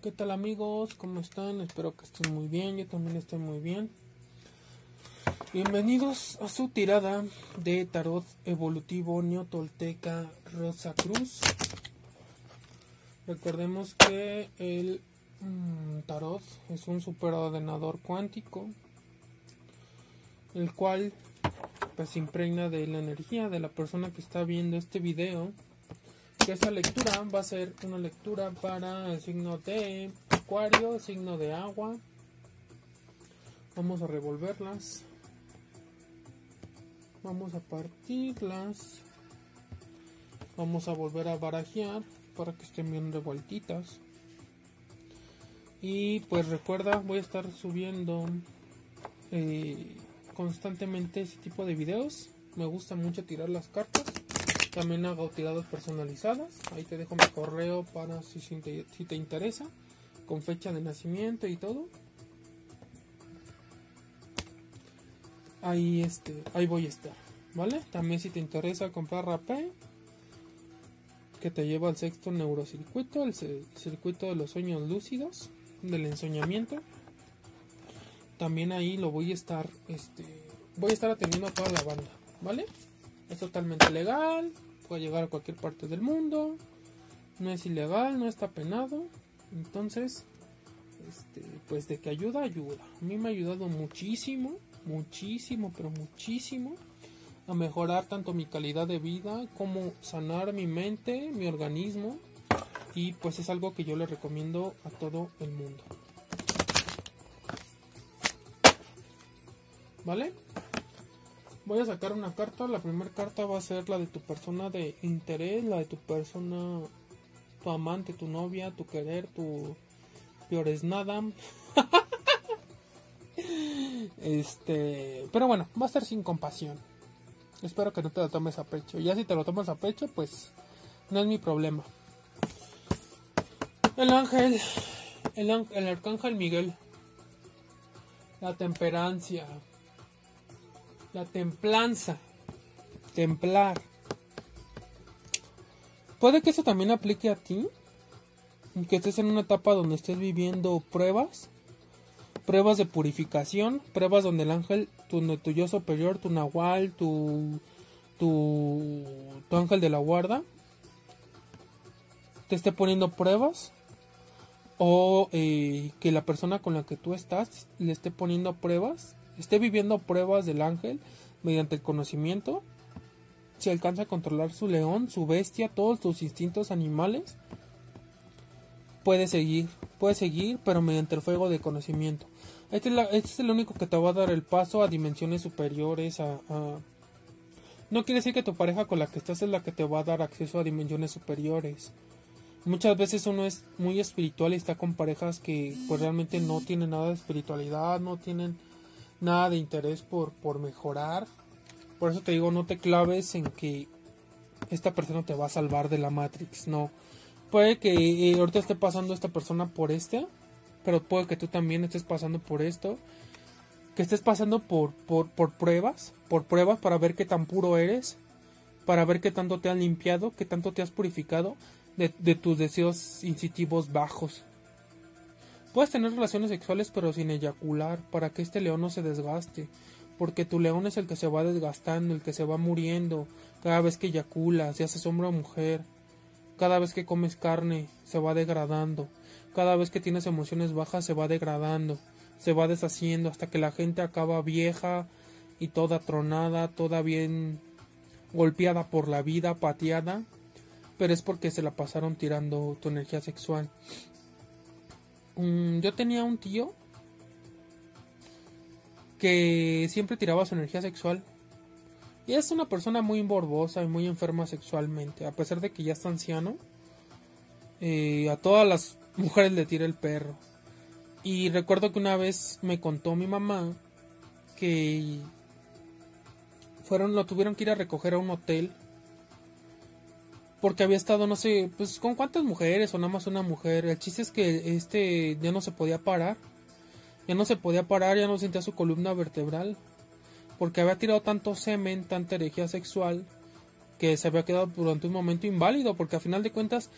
¿Qué tal amigos? ¿Cómo están? Espero que estén muy bien. Yo también estoy muy bien. Bienvenidos a su tirada de tarot evolutivo neotolteca Rosa Cruz. Recordemos que el mm, tarot es un superordenador cuántico, el cual pues impregna de la energía de la persona que está viendo este video esta lectura va a ser una lectura para el signo de acuario, signo de agua. Vamos a revolverlas. Vamos a partirlas. Vamos a volver a barajear para que estén bien revueltitas. Y pues recuerda, voy a estar subiendo eh, constantemente ese tipo de videos. Me gusta mucho tirar las cartas. También hago tiradas personalizadas. Ahí te dejo mi correo para si, te, interesa. Con fecha de nacimiento y todo. Ahí, este, ahí voy a estar. ¿Vale? También si te interesa comprar rapé. Que te lleva al sexto neurocircuito. El, circuito de los sueños lúcidos. Del ensoñamiento. También ahí lo voy a estar. Este, voy a estar atendiendo a toda la banda. ¿Vale? Es totalmente legal puede llegar a cualquier parte del mundo, no es ilegal, no está penado, entonces, este, pues de que ayuda, ayuda. A mí me ha ayudado muchísimo, muchísimo, pero muchísimo a mejorar tanto mi calidad de vida como sanar mi mente, mi organismo y pues es algo que yo le recomiendo a todo el mundo. ¿Vale? Voy a sacar una carta. La primera carta va a ser la de tu persona de interés, la de tu persona, tu amante, tu novia, tu querer, tu peor es nada. este, pero bueno, va a ser sin compasión. Espero que no te lo tomes a pecho. Ya si te lo tomas a pecho, pues no es mi problema. El ángel, el, el arcángel Miguel, la temperancia, la templanza. Templar. Puede que eso también aplique a ti. Que estés en una etapa donde estés viviendo pruebas. Pruebas de purificación. Pruebas donde el ángel, tu, yo superior, tu nahual, tu, tu, tu ángel de la guarda. Te esté poniendo pruebas. O eh, que la persona con la que tú estás le esté poniendo pruebas esté viviendo pruebas del ángel mediante el conocimiento, si alcanza a controlar su león, su bestia, todos sus instintos animales, puede seguir, puede seguir, pero mediante el fuego de conocimiento. Este es, este es el único que te va a dar el paso a dimensiones superiores, a, No quiere decir que tu pareja con la que estás es la que te va a dar acceso a dimensiones superiores. Muchas veces uno es muy espiritual y está con parejas que pues realmente no tienen nada de espiritualidad, no tienen nada de interés por, por mejorar. Por eso te digo, no te claves en que esta persona te va a salvar de la Matrix, no. Puede que eh, ahorita esté pasando esta persona por este, pero puede que tú también estés pasando por esto. Que estés pasando por, por, por pruebas, por pruebas para ver qué tan puro eres, para ver qué tanto te han limpiado, qué tanto te has purificado de, de tus deseos instintivos bajos. Puedes tener relaciones sexuales pero sin eyacular para que este león no se desgaste, porque tu león es el que se va desgastando, el que se va muriendo cada vez que eyacula, se hace hombre o mujer, cada vez que comes carne se va degradando, cada vez que tienes emociones bajas se va degradando, se va deshaciendo hasta que la gente acaba vieja y toda tronada, toda bien golpeada por la vida, pateada, pero es porque se la pasaron tirando tu energía sexual. Yo tenía un tío que siempre tiraba su energía sexual. Y es una persona muy borbosa y muy enferma sexualmente. A pesar de que ya está anciano. Eh, a todas las mujeres le tira el perro. Y recuerdo que una vez me contó mi mamá que fueron, lo tuvieron que ir a recoger a un hotel porque había estado, no sé, pues con cuántas mujeres o nada más una mujer. El chiste es que este ya no se podía parar. Ya no se podía parar, ya no sentía su columna vertebral. Porque había tirado tanto semen, tanta herejía sexual, que se había quedado durante un momento inválido. Porque a final de cuentas,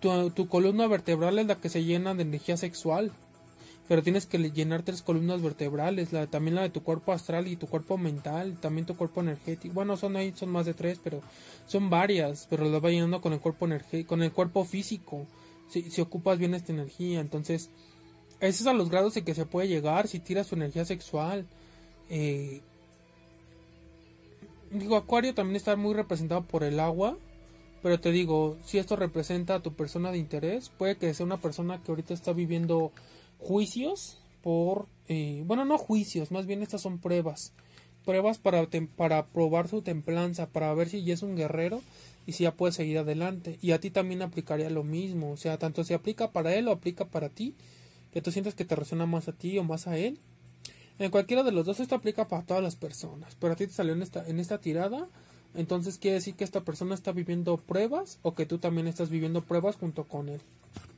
tu, tu columna vertebral es la que se llena de energía sexual pero tienes que llenar tres columnas vertebrales, la, también la de tu cuerpo astral y tu cuerpo mental, también tu cuerpo energético. Bueno, son ahí, son más de tres, pero son varias, pero las va llenando con el cuerpo con el cuerpo físico, si, ocupas bien esta energía. Entonces, esos es a los grados en que se puede llegar si tiras tu energía sexual. Eh, digo, Acuario también está muy representado por el agua. Pero te digo, si esto representa a tu persona de interés, puede que sea una persona que ahorita está viviendo juicios por, eh, bueno, no juicios, más bien estas son pruebas. Pruebas para, para probar su templanza, para ver si ya es un guerrero y si ya puede seguir adelante. Y a ti también aplicaría lo mismo, o sea, tanto si aplica para él o aplica para ti, que tú sientes que te resuena más a ti o más a él. En cualquiera de los dos esto aplica para todas las personas, pero a ti te salió en esta, en esta tirada, entonces quiere decir que esta persona está viviendo pruebas o que tú también estás viviendo pruebas junto con él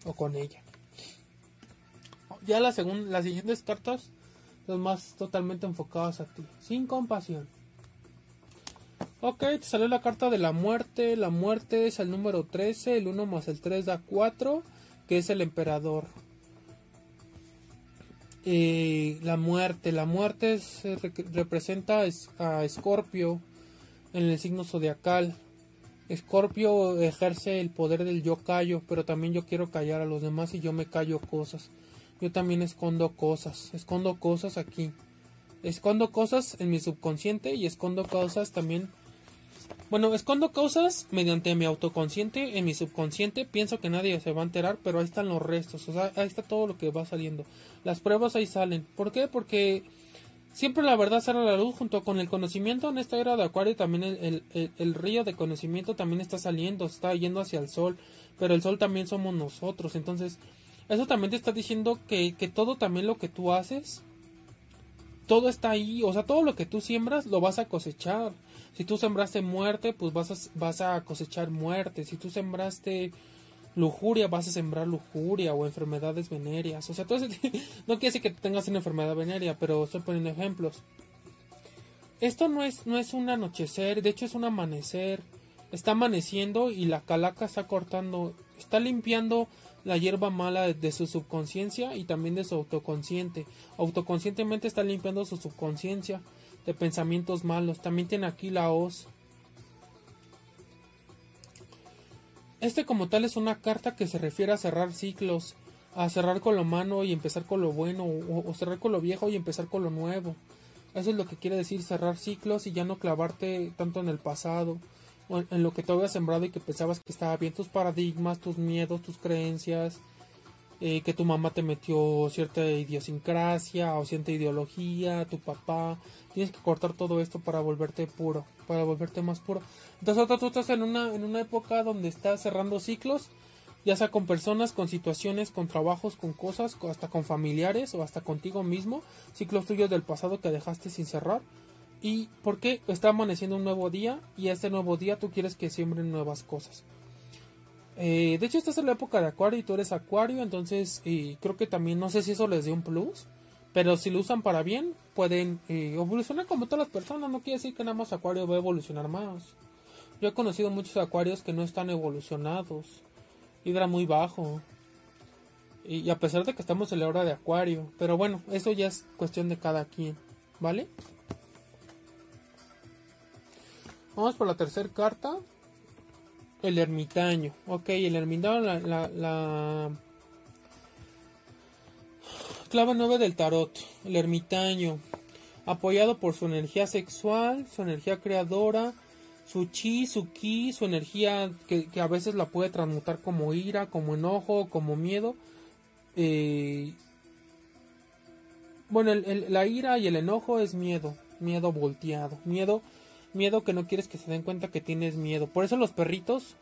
o con ella ya la segunda, las siguientes cartas son más totalmente enfocadas a ti, sin compasión. Ok, te salió la carta de la muerte. La muerte es el número 13. El 1 más el 3 da 4. Que es el emperador. Eh, la muerte. La muerte representa a Escorpio en el signo zodiacal. Escorpio ejerce el poder del yo callo, pero también yo quiero callar a los demás y yo me callo cosas yo también escondo cosas, escondo cosas aquí. Escondo cosas en mi subconsciente y escondo cosas también. Bueno, escondo cosas mediante mi autoconsciente, en mi subconsciente. Pienso que nadie se va a enterar, pero ahí están los restos. O sea, ahí está todo lo que va saliendo. Las pruebas ahí salen. ¿Por qué? Porque siempre la verdad sale a la luz junto con el conocimiento. En esta era de Acuario también el, el río de conocimiento también está saliendo, está yendo hacia el sol. Pero el sol también somos nosotros. Entonces eso también te está diciendo que, todo también lo que tú haces, todo está ahí, o sea, todo lo que tú siembras lo vas a cosechar. Si tú sembraste muerte, pues vas a, vas a cosechar muerte. Si tú sembraste lujuria, vas a sembrar lujuria o enfermedades venéreas. O sea, todo no quiere decir que tengas una enfermedad venérea, pero estoy poniendo ejemplos. Esto no es, no es un anochecer, de hecho es un amanecer. Está amaneciendo y la calaca está cortando, está limpiando la hierba mala de su subconsciencia y también de su autoconsciente. Autoconscientemente está limpiando su subconsciencia de pensamientos malos. También tiene aquí la hoz. Este como tal es una carta que se refiere a cerrar ciclos, a cerrar con lo malo y empezar con lo bueno, o, o cerrar con lo viejo y empezar con lo nuevo. Eso es lo que quiere decir cerrar ciclos y ya no clavarte tanto en el pasado en lo que te habías sembrado y que pensabas que estaba bien, tus paradigmas, tus miedos, tus creencias, eh, que tu mamá te metió cierta idiosincrasia o cierta ideología, tu papá. Tienes que cortar todo esto para volverte puro, para volverte más puro. Entonces tú estás en una, en una época donde estás cerrando ciclos, ya sea con personas, con situaciones, con trabajos, con cosas, hasta con familiares o hasta contigo mismo, ciclos tuyos del pasado que dejaste sin cerrar y porque está amaneciendo un nuevo día y este nuevo día tú quieres que siembren nuevas cosas. Eh, de hecho, esta es la época de Acuario y tú eres Acuario, entonces eh, creo que también no sé si eso les dé un plus, pero si lo usan para bien, pueden eh, evolucionar como todas las personas. No quiere decir que nada más Acuario va a evolucionar más. Yo he conocido muchos Acuarios que no están evolucionados, Hidra muy bajo. Y a pesar de que estamos en la hora de Acuario, pero bueno, eso ya es cuestión de cada quien, ¿vale? Vamos por la tercera carta. El ermitaño. Ok, el ermitaño, la, la, clave 9 del tarot. El ermitaño. Apoyado por su energía sexual, su energía creadora, su chi, su ki, su energía que, a veces la puede transmutar como ira, como enojo, como miedo. Eh, bueno, la ira y el enojo es miedo, miedo volteado, miedo miedo que no quieres que se den cuenta que tienes miedo. Por eso los perritos,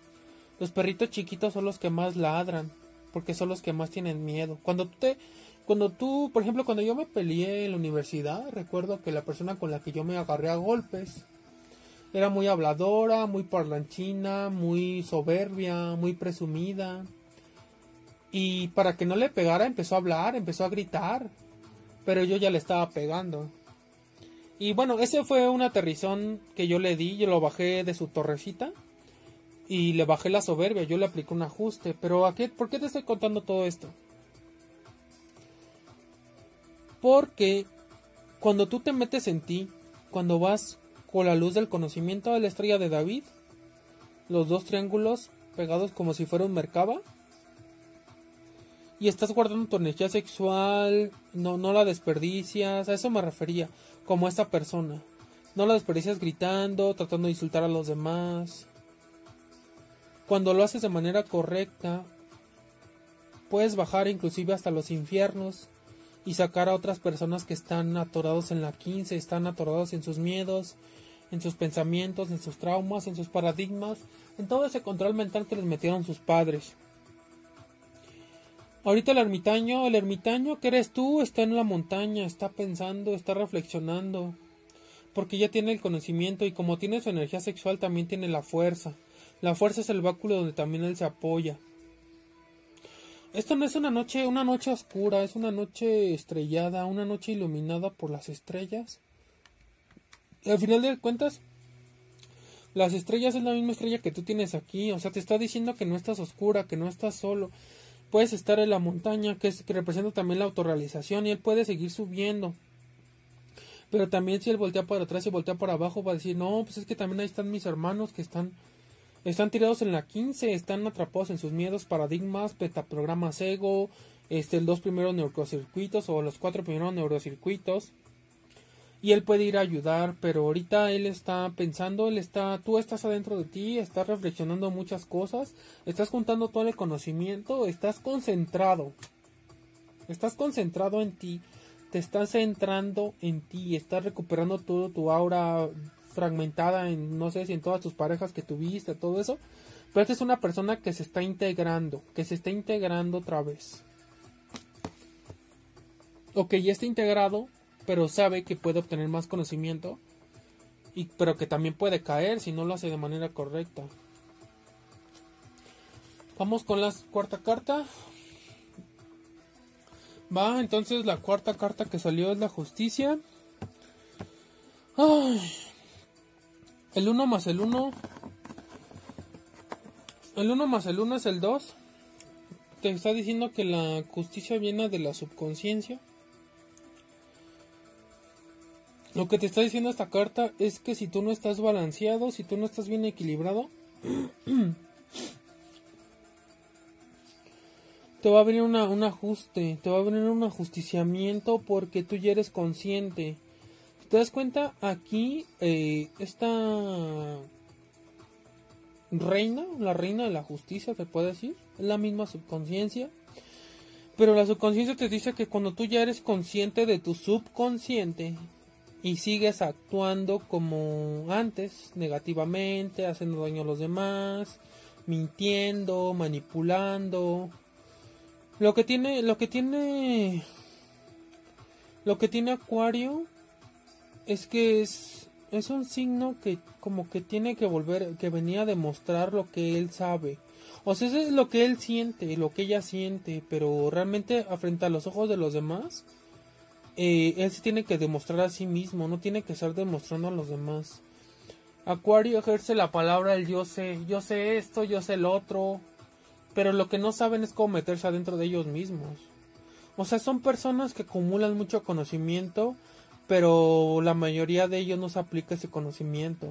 los perritos chiquitos son los que más ladran, porque son los que más tienen miedo. Cuando tú te, cuando tú, por ejemplo, cuando yo me peleé en la universidad, recuerdo que la persona con la que yo me agarré a golpes era muy habladora, muy parlanchina, muy soberbia, muy presumida. Y para que no le pegara empezó a hablar, empezó a gritar. Pero yo ya le estaba pegando. Y bueno, ese fue un aterrizón que yo le di, yo lo bajé de su torrecita y le bajé la soberbia, yo le apliqué un ajuste. Pero ¿a qué, ¿por qué te estoy contando todo esto? Porque cuando tú te metes en ti, cuando vas con la luz del conocimiento de la estrella de David, los dos triángulos pegados como si fuera un mercaba, y estás guardando tu energía sexual, no, no la desperdicias, a eso me refería, como esta persona. No la desperdicias gritando, tratando de insultar a los demás. Cuando lo haces de manera correcta, puedes bajar inclusive hasta los infiernos y sacar a otras personas que están atorados en la 15, están atorados en sus miedos, en sus pensamientos, en sus traumas, en sus paradigmas, en todo ese control mental que les metieron sus padres. Ahorita el ermitaño, el ermitaño que eres tú, está en la montaña, está pensando, está reflexionando, porque ya tiene el conocimiento y como tiene su energía sexual también tiene la fuerza. La fuerza es el báculo donde también él se apoya. Esto no es una noche, una noche oscura, es una noche estrellada, una noche iluminada por las estrellas. Y al final de cuentas, las estrellas es la misma estrella que tú tienes aquí, o sea, te está diciendo que no estás oscura, que no estás solo. Puedes estar en la montaña, que, es, que representa también la autorrealización, y él puede seguir subiendo. Pero también si él voltea para atrás y voltea para abajo, va a decir, no, pues es que también ahí están mis hermanos que están están tirados en la 15, están atrapados en sus miedos, paradigmas, petaprogramas ego, este, los dos primeros neurocircuitos o los cuatro primeros neurocircuitos. Y él puede ir a ayudar, pero ahorita él está pensando, él está, tú estás adentro de ti, estás reflexionando muchas cosas, estás juntando todo el conocimiento, estás concentrado, estás concentrado en ti, te estás centrando en ti, estás recuperando todo tu aura fragmentada en, no sé si en todas tus parejas que tuviste, todo eso. Pero esta es una persona que se está integrando, que se está integrando otra vez. O que ya está integrado, pero sabe que puede obtener más conocimiento. Pero que también puede caer si no lo hace de manera correcta. Vamos con la cuarta carta. Va, entonces la cuarta carta que salió es la justicia. Ay, el 1 más el 1. El 1 más el 1 es el 2. Te está diciendo que la justicia viene de la subconsciencia. Lo que te está diciendo esta carta es que si tú no estás balanceado, si tú no estás bien equilibrado, te va a venir un ajuste, te va a venir un ajusticiamiento porque tú ya eres consciente ¿Te das cuenta? Aquí eh, esta reina, la reina de la justicia, te puede decir, es la misma subconsciencia. Pero la subconsciencia te dice que cuando tú ya eres consciente de tu subconsciente y sigues actuando como antes, negativamente, haciendo daño a los demás, mintiendo, manipulando, lo que tiene, lo que tiene, lo que tiene Acuario es que es, es un signo que como que tiene que volver, que venía a demostrar lo que él sabe. O sea, eso es lo que él siente, lo que ella siente, pero realmente frente a los ojos de los demás, eh, él se tiene que demostrar a sí mismo, no tiene que estar demostrando a los demás. Acuario ejerce la palabra el yo sé, yo sé esto, yo sé el otro, pero lo que no saben es cómo meterse adentro de ellos mismos. O sea, son personas que acumulan mucho conocimiento, pero la mayoría de ellos no se aplica ese conocimiento.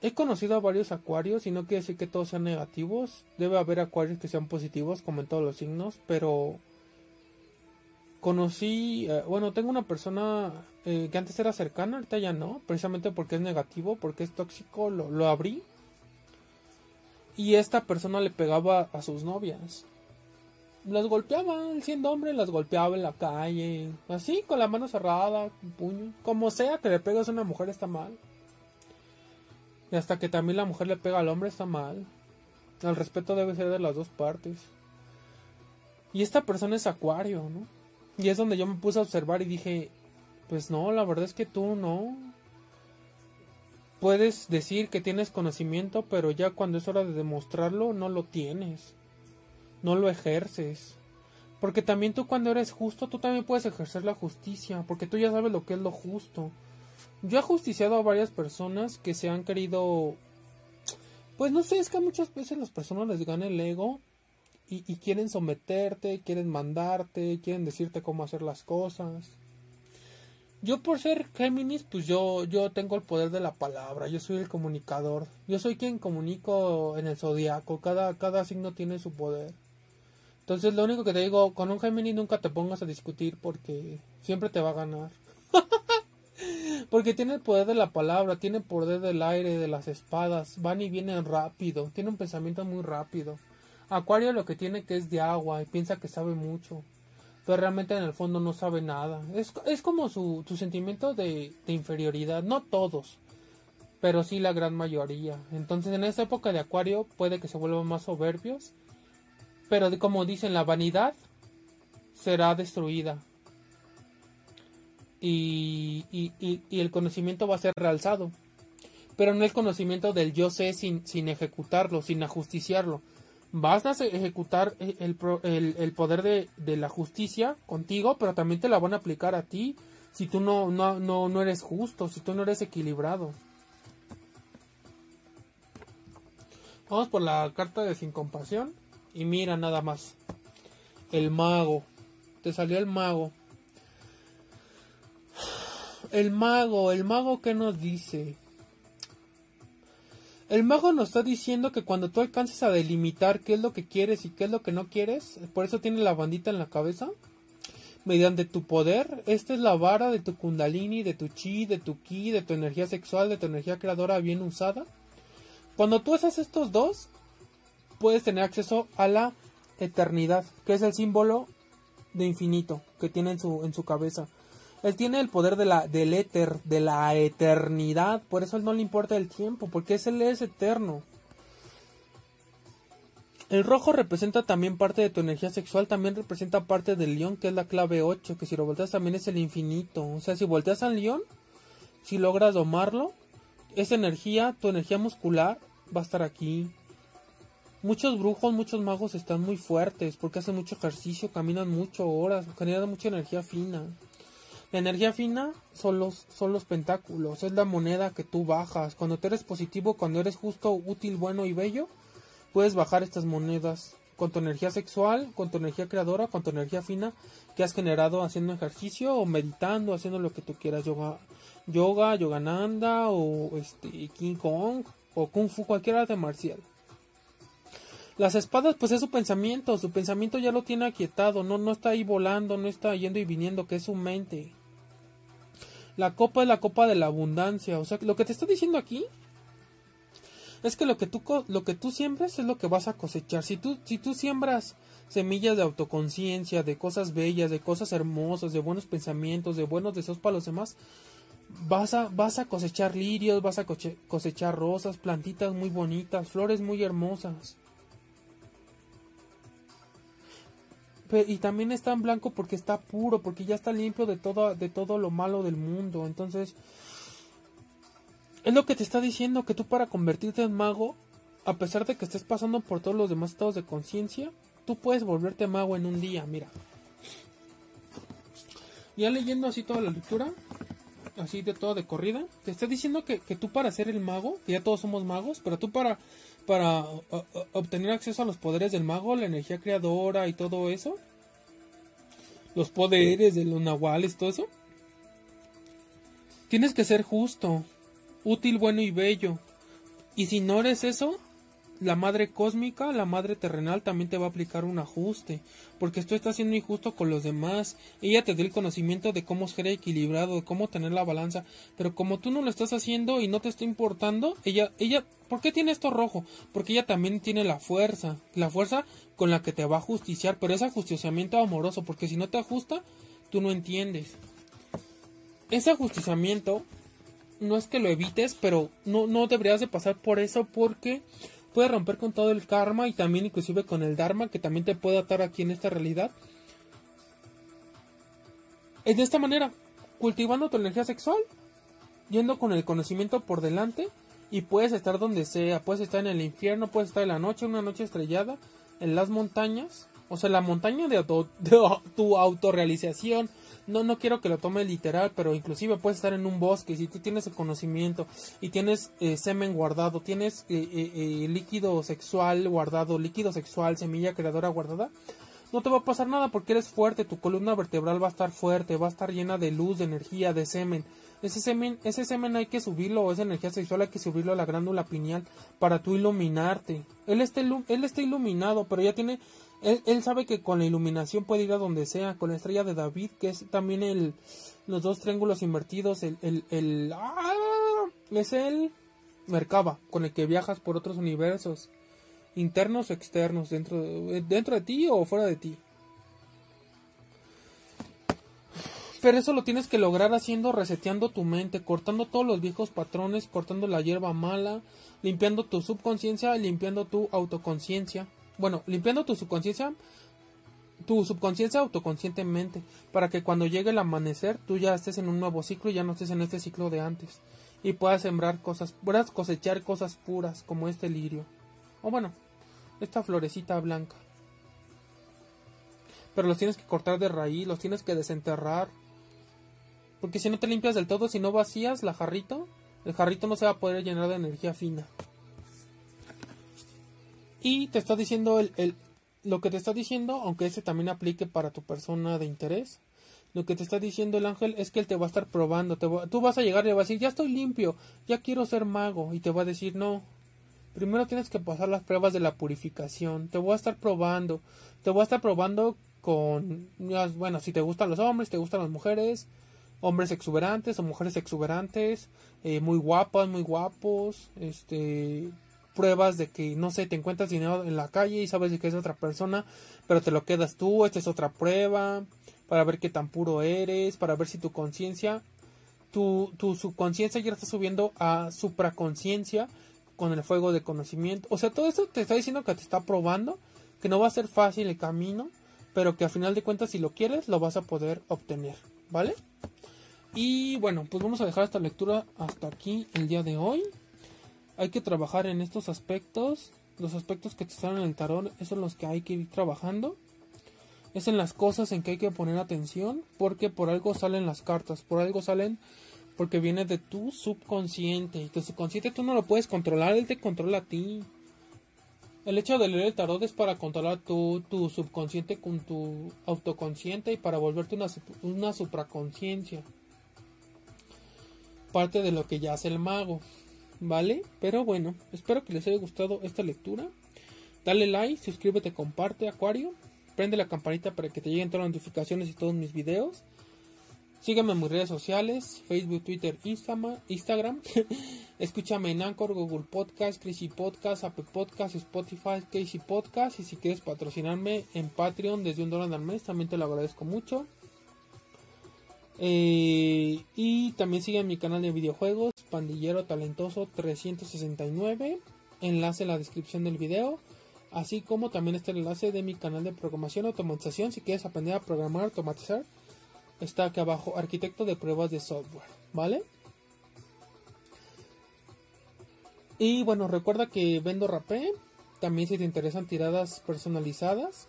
He conocido a varios acuarios y no quiere decir que todos sean negativos. Debe haber acuarios que sean positivos, como en todos los signos, pero conocí, eh, bueno, tengo una persona eh, que antes era cercana, ahorita ya no, precisamente porque es negativo, porque es tóxico, lo, lo abrí. Y esta persona le pegaba a sus novias las golpeaba, siendo hombre, las golpeaba en la calle, así, con la mano cerrada, con puño. Como sea que le pegas a una mujer está mal. Y hasta que también la mujer le pega al hombre está mal. El respeto debe ser de las dos partes. Y esta persona es acuario, ¿no? Y es donde yo me puse a observar y dije, pues no, la verdad es que tú no. Puedes decir que tienes conocimiento, pero ya cuando es hora de demostrarlo, no lo tienes no lo ejerces. Porque también tú cuando eres justo, tú también puedes ejercer la justicia, porque tú ya sabes lo que es lo justo. Yo he justiciado a varias personas que se han querido... Pues no sé, es que muchas veces las personas les gana el ego y, y quieren someterte, quieren mandarte, quieren decirte cómo hacer las cosas. Yo por ser Géminis, pues yo, yo tengo el poder de la palabra, yo soy el comunicador, yo soy quien comunico en el zodiaco, cada, cada signo tiene su poder. Entonces lo único que te digo, con un Géminis nunca te pongas a discutir porque siempre te va a ganar. porque tiene el poder de la palabra, tiene el poder del aire, de las espadas, van y vienen rápido, tiene un pensamiento muy rápido. Acuario lo que tiene que es de agua y piensa que sabe mucho pero realmente en el fondo no sabe nada. Es, es como su, sentimiento de, inferioridad, no todos, pero sí la gran mayoría. Entonces en esta época de Acuario puede que se vuelvan más soberbios, pero como dicen, la vanidad será destruida. Y, y, y, el conocimiento va a ser realzado. Pero no el conocimiento del yo sé sin, sin ejecutarlo, sin ajusticiarlo, vas a ejecutar el, el, poder de, la justicia contigo, pero también te la van a aplicar a ti si tú no, no, no, no eres justo, si tú no eres equilibrado. Vamos por la carta de sin compasión y mira nada más. El mago. Te salió el mago. El mago, el mago que nos dice. El mago nos está diciendo que cuando tú alcances a delimitar qué es lo que quieres y qué es lo que no quieres, por eso tiene la bandita en la cabeza, mediante tu poder, esta es la vara de tu kundalini, de tu chi, de tu ki, de tu energía sexual, de tu energía creadora bien usada. Cuando tú haces estos dos, puedes tener acceso a la eternidad, que es el símbolo de infinito que tiene en su, en su cabeza. Él tiene el poder de la, del éter, de la eternidad. Por eso él no le importa el tiempo, porque es él es eterno. El rojo representa también parte de tu energía sexual, también representa parte del león, que es la clave 8, que si lo volteas también es el infinito. O sea, si volteas al león, si logras domarlo, esa energía, tu energía muscular, va a estar aquí. Muchos brujos, muchos magos están muy fuertes porque hacen mucho ejercicio, caminan mucho horas, generan mucha energía fina. La energía fina son los, son los pentáculos, es la moneda que tú bajas. Cuando tú eres positivo, cuando eres justo, útil, bueno y bello, puedes bajar estas monedas con tu energía sexual, con tu energía creadora, con tu energía fina que has generado haciendo ejercicio o meditando, haciendo lo que tú quieras, yoga, yoga, yogananda o este King Kong o Kung Fu, cualquier arte marcial. Las espadas, pues es su pensamiento, su pensamiento ya lo tiene aquietado, no, no está ahí volando, no está yendo y viniendo, que es su mente. La copa es la copa de la abundancia. O sea, lo que te está diciendo aquí es que lo que tú, lo que tú siembres es lo que vas a cosechar. Si tú, si tú siembras semillas de autoconciencia, de cosas bellas, de cosas hermosas, de buenos pensamientos, de buenos deseos para los demás, vas a, vas a cosechar lirios, vas a cosechar rosas, plantitas muy bonitas, flores muy hermosas. Y también está en blanco porque está puro, porque ya está limpio de todo, de todo lo malo del mundo. Entonces, es lo que te está diciendo que tú para convertirte en mago, a pesar de que estés pasando por todos los demás estados de conciencia, tú puedes volverte mago en un día, mira. Ya leyendo así toda la lectura, así de todo de corrida, te está diciendo que, que tú para ser el mago, que ya todos somos magos, pero tú para para obtener acceso a los poderes del mago, la energía creadora y todo eso. Los poderes de los nahuales, todo eso. Tienes que ser justo, útil, bueno y bello. Y si no eres eso, la madre cósmica, la madre terrenal también te va a aplicar un ajuste, porque tú estás siendo injusto con los demás. Ella te da el conocimiento de cómo ser equilibrado, de cómo tener la balanza, pero como tú no lo estás haciendo y no te está importando, ella, ella, ¿por qué tiene esto rojo? Porque ella también tiene la fuerza, la fuerza con la que te va a justiciar, pero es ajusticiamiento amoroso, porque si no te ajusta, tú no entiendes. Ese ajusticiamiento no es que lo evites, pero no, no deberías de pasar por eso porque puede romper con todo el karma y también inclusive con el dharma que también te puede atar aquí en esta realidad. Es de esta manera, cultivando tu energía sexual, yendo con el conocimiento por delante y puedes estar donde sea, puedes estar en el infierno, puedes estar en la noche, una noche estrellada, en las montañas, O sea, la montaña de, tu autorrealización. No, no quiero que lo tome literal, pero inclusive puedes estar en un bosque. Si tú tienes el conocimiento y tienes eh, semen guardado, tienes eh, eh, líquido sexual guardado, líquido sexual, semilla creadora guardada, no te va a pasar nada porque eres fuerte. Tu columna vertebral va a estar fuerte, va a estar llena de luz, de energía, de semen. Ese semen, ese semen hay que subirlo, esa energía sexual hay que subirlo a la glándula pineal para tú iluminarte. Él está, él está iluminado, pero ya tiene él, sabe que con la iluminación puede ir a donde sea, con la estrella de David, que es también el, los dos triángulos invertidos, el, el, ¡ah! es el Merkaba, con el que viajas por otros universos, internos o externos, dentro, dentro de ti o fuera de ti. Pero eso lo tienes que lograr haciendo, reseteando tu mente, cortando todos los viejos patrones, cortando la hierba mala, limpiando tu subconsciencia, limpiando tu autoconciencia bueno, limpiando tu subconsciencia, tu subconsciencia autoconscientemente, para que cuando llegue el amanecer tú ya estés en un nuevo ciclo y ya no estés en este ciclo de antes. Y puedas sembrar cosas, puedas cosechar cosas puras como este lirio. O bueno, esta florecita blanca. Pero los tienes que cortar de raíz, los tienes que desenterrar. Porque si no te limpias del todo, si no vacías la jarrito, el jarrito no se va a poder llenar de energía fina. Y te está diciendo el, el, lo que te está diciendo, aunque ese también aplique para tu persona de interés, lo que te está diciendo el ángel es que él te va a estar probando. Te tú vas a llegar y le vas a decir, ya estoy limpio, ya quiero ser mago. Y te va a decir, no, primero tienes que pasar las pruebas de la purificación. Te voy a estar probando. Te voy a estar probando con, bueno, si te gustan los hombres, te gustan las mujeres, hombres exuberantes o mujeres exuberantes, eh, muy guapas, muy guapos, este, pruebas de que, no sé, te encuentras dinero en la calle y sabes que es otra persona, pero te lo quedas tú, esta es otra prueba, para ver qué tan puro eres, para ver si tu conciencia, tu, tu subconsciencia ya está subiendo a supraconciencia con el fuego de conocimiento. O sea, todo esto te está diciendo que te está probando, que no va a ser fácil el camino, pero que a final de cuentas si lo quieres lo vas a poder obtener, ¿vale? Y bueno, pues vamos a dejar esta lectura hasta aquí el día de hoy hay que trabajar en estos aspectos. Los aspectos que te están en el tarot, esos son los que hay que ir trabajando. Es en las cosas en que hay que poner atención, porque por algo salen las cartas, por algo salen porque viene de tu subconsciente. Y tu subconsciente tú no lo puedes controlar, él te controla a ti. El hecho de leer el tarot es para controlar tu, tu subconsciente con tu autoconsciente y para volverte una, una. Parte de lo que ya hace el mago. ¿Vale? Pero bueno, espero que les haya gustado esta lectura. Dale like, suscríbete, comparte, Acuario. Prende la campanita para que te lleguen todas las notificaciones y todos mis videos. Sígueme en mis redes sociales, Facebook, Twitter, Instagram. Escúchame en Anchor, Google Podcast, Crazy Podcast, Apple Podcast, Spotify, Casey Podcast. Y si quieres patrocinarme en Patreon desde un dólar al mes, también te lo agradezco mucho. Eh, y también sigue mi canal de videojuegos, Pandillero Talentoso 369. Enlace en la descripción del video. Así como también está el enlace de mi canal de programación automatización. Si quieres aprender a programar, automatizar, está aquí abajo. Arquitecto de pruebas de software. ¿Vale? Y bueno, recuerda que vendo rapé. También si te interesan tiradas personalizadas,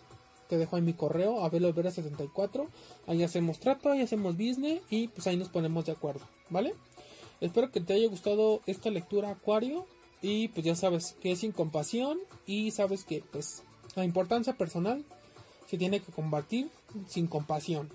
te dejo ahí mi correo, abelovera74. Ahí hacemos trato, ahí hacemos business y pues ahí nos ponemos de acuerdo, ¿vale? Espero que te haya gustado esta lectura Acuario y pues ya sabes que es sin compasión y sabes que pues la importancia personal se tiene que combatir sin compasión.